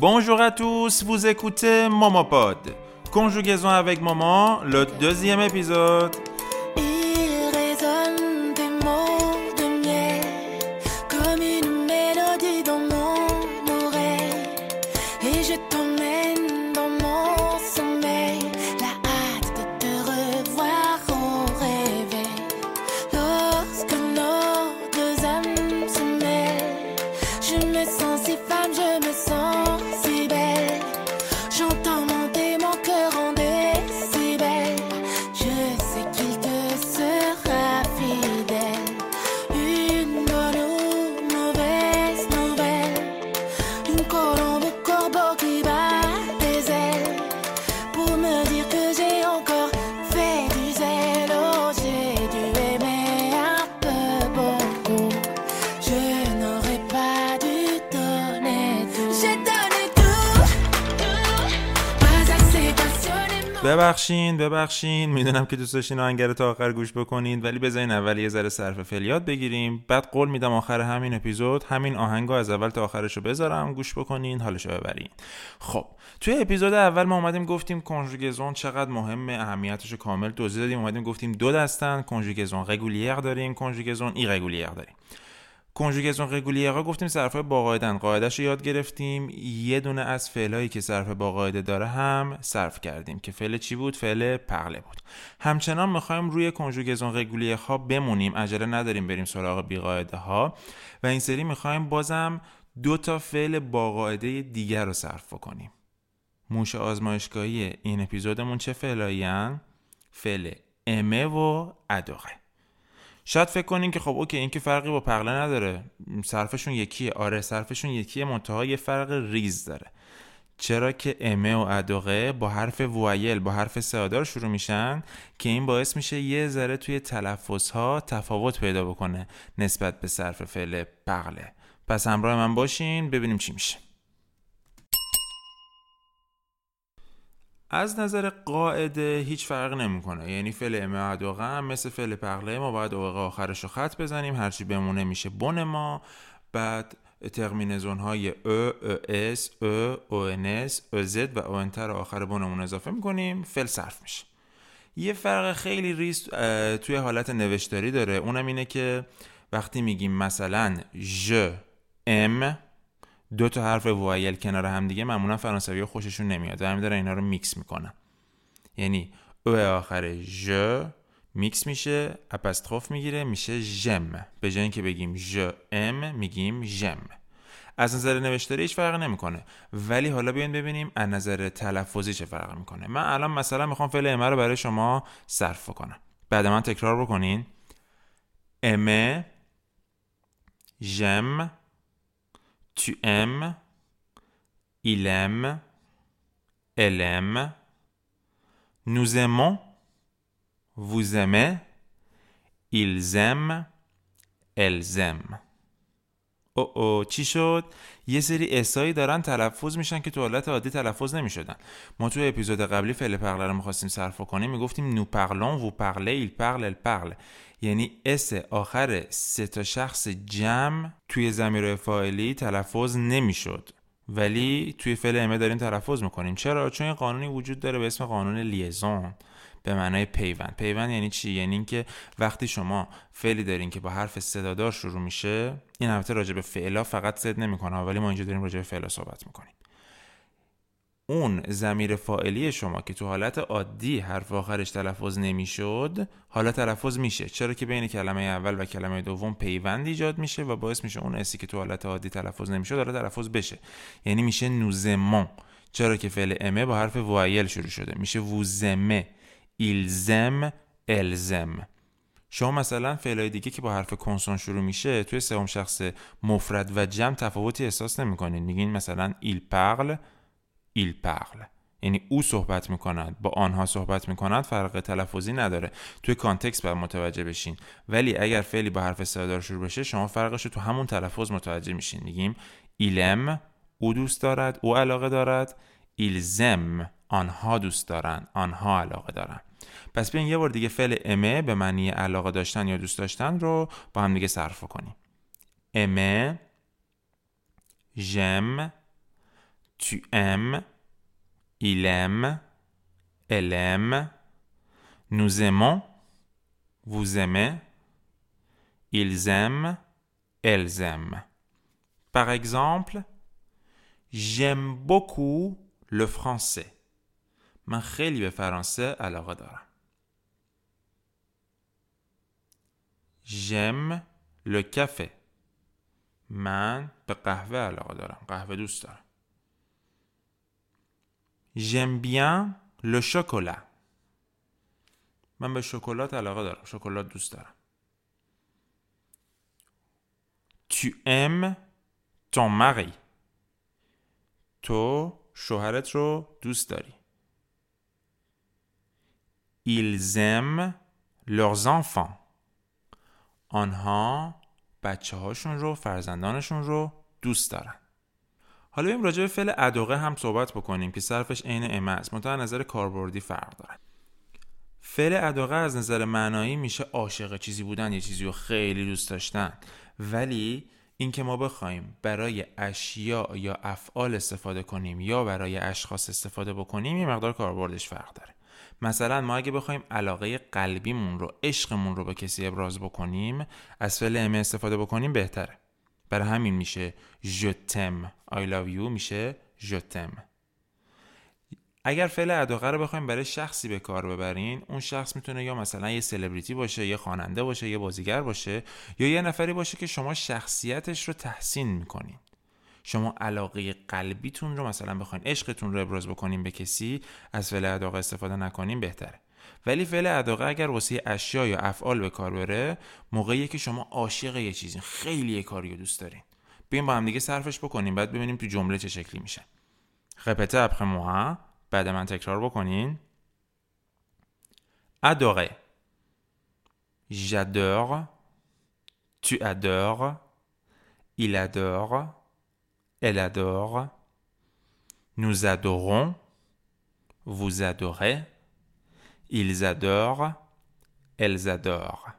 Bonjour à tous, vous écoutez Momopod. Conjugaison avec maman, le deuxième épisode. ببخشین ببخشین. می‌دونم که دوست داشتین آهنگ تا آخر گوش بکنید ولی بذارین اول یه ذره صرف فعل یاد بگیریم. بعد قول میدم آخر همین اپیزود همین آهنگ رو از اول تا آخرش رو بذارم گوش بکنین حالش رو ببرین. خب توی اپیزود اول ما اومدیم گفتیم کنژوگزون چقدر مهمه اهمیتش کامل توضیح دادیم. اومدیم گفتیم دو دستن کنژوگزون رگولیر داریم کنژوگزون ایرگولیر داریم. کنژوگزون رگولیر ها گفتیم صرفهای با قاعدن قاعدش رو یاد گرفتیم. یه دونه از فعلایی که صرف با قاعده داره هم صرف کردیم. که فعل چی بود؟ فعل پغله بود. همچنان می‌خوایم روی کنژوگزون رگولیر ها بمونیم. عجله نداریم بریم سراغ بی قاعده ها و این سری می‌خوایم بازم دو تا فعل با قاعده دیگر رو صرف کنیم موش آزمایشگاهی این اپیزودمون چه فعلایی فعل امه و اداقه شاید فکر کنین که خب اوکی این که فرقی با پغله نداره. صرفشون یکیه. آره صرفشون یکیه. منتها یه فرق ریز داره. چرا که امه و اداقه با حرف وایل با حرف سادار شروع میشن که این باعث میشه یه ذره توی تلفظ ها تفاوت پیدا بکنه نسبت به صرف فعل پغله پس همراه من باشین ببینیم چی میشه. از نظر قاعده هیچ فرق نمی‌کنه. یعنی فعل امه اداقه هم مثل فعل پغله ما باید اوقع آخرش رو خط بزنیم. هرچی بمونه میشه بن ما. بعد ترمینزون های او، او اس، او، او اس، او زد و او انتر آخر بنمون اضافه می‌کنیم. فعل صرف میشه. یه فرق خیلی اه، توی حالت نوشتاری داره. اونم اینه که وقتی میگیم مثلا je aime دو تا حرف voyelle کنار هم دیگه معمولا فرانسوی خوششون نمیاد و همین دارن اینا رو میکس می‌کنن. یعنی e آخر je mix میشه apostrophe می‌گیره میشه j'aime. به جای اینکه بگیم je aime میگیم j'aime. از نظر نوشتاری هیچ فرق نمی‌کنه. ولی حالا بیاین ببینیم از نظر تلفظی چه فرق می‌کنه. من الان مثلا می‌خوام فعل امه رو برای شما صرف کنم بعد من تکرار بکنین. امه ژم Tu aimes, il aime, elle aime, nous aimons, vous aimez, ils aiment, elles aiment. او او چی شد؟ یه سری s هایی دارن تلفظ میشن که تو حالت عادی تلفظ نمی‌شدن. ما تو اپیزود قبلی فعل parler رو می‌خواستیم صرف کنیم می‌گفتیم nous parlons vous parlez ils parlent elles parlent یعنی s آخر سه تا شخص جمع توی ضمیر فاعلی تلفظ نمی‌شد. ولی توی فعل aimer داریم تلفظ می‌کنیم. چرا؟ چون یه قانونی وجود داره به اسم قانون liaison. به معنای پیوند. پیوند یعنی چی؟ یعنی اینکه وقتی شما فعلی دارین که با حرف صدادار شروع میشه این البته راجع به فعلا فقط صد نمی‌کنه ولی ما اینجا داریم راجع به فعلا صحبت می‌کنیم. اون ضمیر فاعلی شما که تو حالت عادی حرف آخرش تلفظ نمی‌شد حالا تلفظ میشه. چرا که بین کلمه اول و کلمه دوم پیوند ایجاد میشه و باعث میشه اون اسی که تو حالت عادی تلفظ نمی‌شد حالا تلفظ بشه. یعنی میشه نوزمان. چرا که فعل aimer با حرف voyelle شروع شده. میشه vous aimez. ils aiment elles aiment. شما مثلا فعلای دیگه که با حرف consonne شروع میشه توی سوم شخص مفرد و جمع تفاوتی احساس نمی‌کنین میگین مثلا il parle ils parlent یعنی او صحبت می‌کنند با آنها صحبت می‌کنند فرق تلفظی نداره. توی context باید متوجه بشین. ولی اگر فعلی با حرف صدادار شروع بشه شما فرقش رو تو همون تلفظ متوجه میشین. میگیم ایلم او دوست دارد او علاقه دارد. ایلزم آنها دوست دارن آنها علاقه دارن. پس بیاین یه بار دیگه فعل امه به معنی علاقه داشتن یا دوست داشتن رو با هم دیگه صرف کنیم. امه ژم Tu aimes, il aime, elle aime, nous aimons, vous aimez, ils aiment, elles aiment. Par exemple, j'aime beaucoup le français. من خیلی به فرانسه علاقه دارم. J'aime le café. من به قهوه علاقه دارم. قهوه دوست دارم. J'aime bien le chocolat. من به شکلات علاقه دارم. شکلات دوست دارم. Tu aimes ton mari. تو شوهرت رو دوست داری. Ils aiment leurs enfants. آنها بچه هاشون رو فرزندانشون رو دوست دارن. حالا بریم راجع به فعل ادوقه هم صحبت بکنیم که صرفش عین امه است. منتها نظر کاربردی فرق داره. فعل ادوقه از نظر معنایی میشه عاشق چیزی بودن یه چیزی رو خیلی دوست داشتن. ولی اینکه ما بخوایم برای اشیاء یا افعال استفاده کنیم یا برای اشخاص استفاده بکنیم یه مقدار کاربردش فرق داره. مثلا ما اگه بخوایم علاقه قلبیمون رو عشقمون رو به کسی ابراز بکنیم از فعل امه استفاده بکنیم بهتره. برای همین میشه t'aime. I love you میشه t'aime. اگر فعل اداقه رو بخوایم برای شخصی به کار ببرین اون شخص می‌تونه یا مثلا یه سلبریتی باشه یه خواننده باشه یه بازیگر باشه یا یه نفری باشه که شما شخصیتش رو تحسین می‌کنین. شما علاقه قلبیتون رو مثلا بخواین عشقتون رو ابراز بکنین به کسی از فعل اداقه استفاده نکنین بهتره. ولی فعل اداقه اگر واسه اشیا یا افعال به کار بره موقعی که شما عاشق یه چیزی خیلی یه کاری دوست دارین. بیاین با هم دیگه صرفش بکنیم بعد ببینیم تو جمله چه شکلی میشه. رپته après moi بعد من تکرار بکنین. adorer j'adore. Tu adores. Il adore. Elle adore. Nous adorons. Vous adorez. Ils adorent. Elles adorent.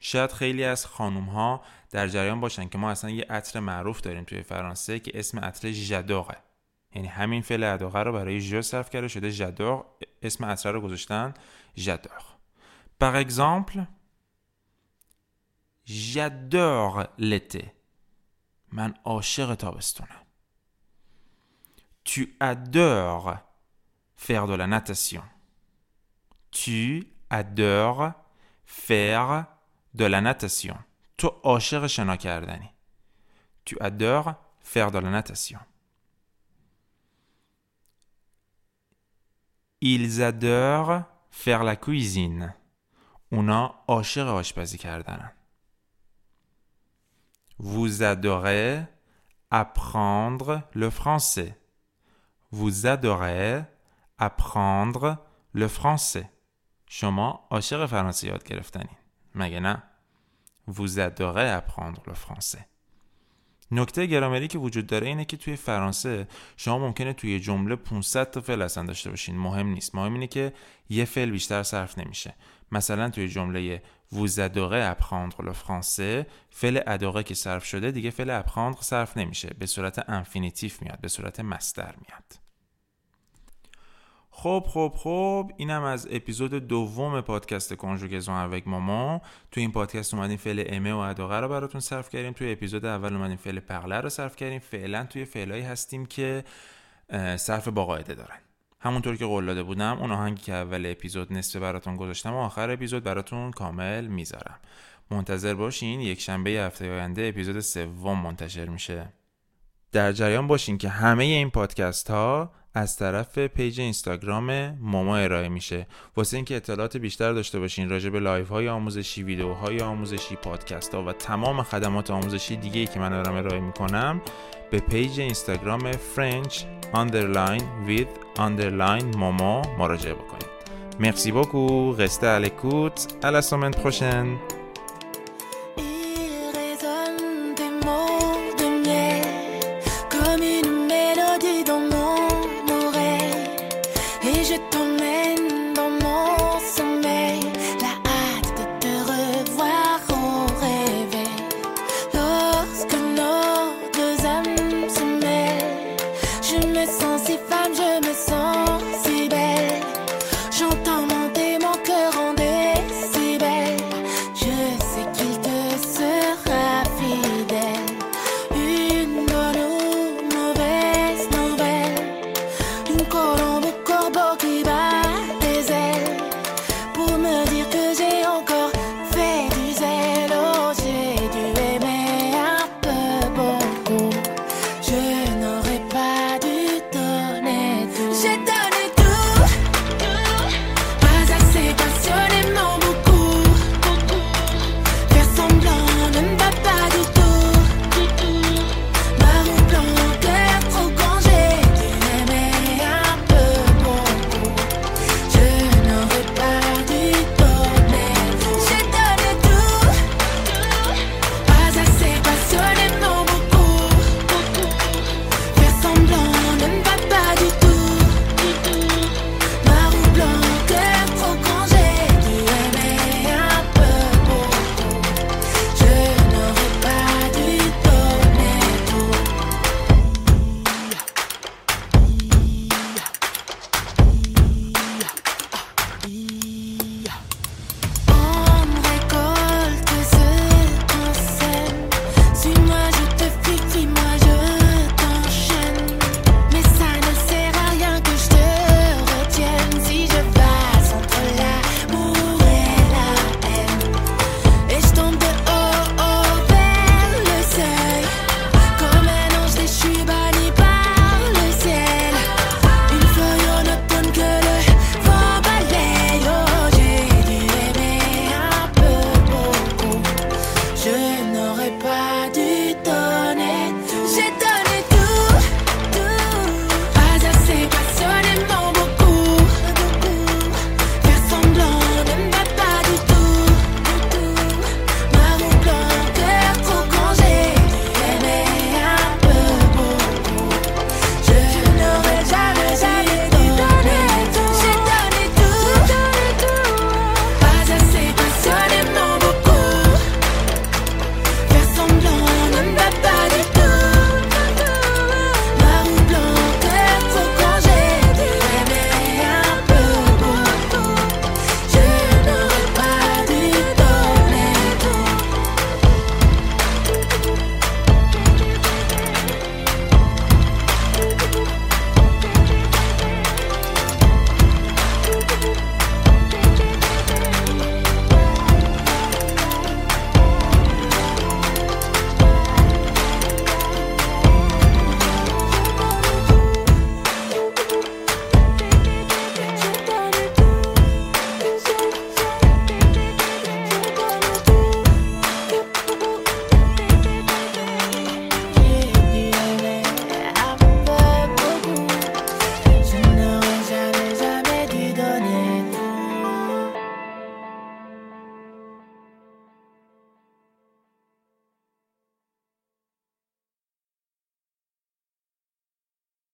شاید خیلی از خانوم ها در جریان باشن که ما اصلا یه عطر معروف داریم توی فرانسه که اسم عطر ژادوره یعنی همین فعل ادوغه رو برای ژ صرف کرده شده ژادور اسم عطر رو گذاشتن ژادور Par exemple j'adore l'été. من عاشق تابستونم Tu adores faire de la natation. Tu adores faire de la natation. تو عاشق شنا کردنی. Tu adores faire de la natation. Ils adorent faire la cuisine. اونا عاشق آشپزی کردنن. Vous adorez apprendre le français. Vous adorez apprendre le français. شما عاشق فرانسه یاد گرفتنی مگه نه؟ Vous adorez apprendre le français. نکته گرامری که وجود داره اینه که توی فرانسه شما ممکنه توی جمله 500 تا فعل اصلا داشته باشین. مهم نیست. مهم اینه که یه فعل بیشتر صرف نمیشه. مثلا توی جمله vous adorez apprendre le français فعل ادوره که صرف شده دیگه فعل apprendre صرف نمیشه. به صورت انفینیتیف میاد به صورت مصدر میاد. خب خب خب اینم از اپیزود دوم پادکست کنجوگزون اوک ماما تو این پادکست اومدیم فعل امه و اداغه رو براتون صرف کردیم. توی اپیزود اول اومدیم فعل پغله رو صرف کردیم. فعلا توی فعلایی هستیم که صرف با قاعده دارن. همونطور که قول داده بودم اون آهنگی که اول اپیزود نصف براتون گذاشتم و آخر اپیزود براتون کامل می‌ذارم. منتظر باشین یک شنبه هفته آینده اپیزود سوم منتشر میشه. در جریان باشین که همه این پادکست ها از طرف page اینستاگرام ماما ارائه میشه. واسه اینکه اطلاعات بیشتر داشته باشین راجع به live های آموزشی ویدیوهای آموزشی پادکست ها و تمام خدمات آموزشی دیگه ای که من دارم ارائه می‌کنم به page اینستاگرام French underline with underline ماما مراجعه بکنید. Merci beaucoup. Restez à l'écoute. À la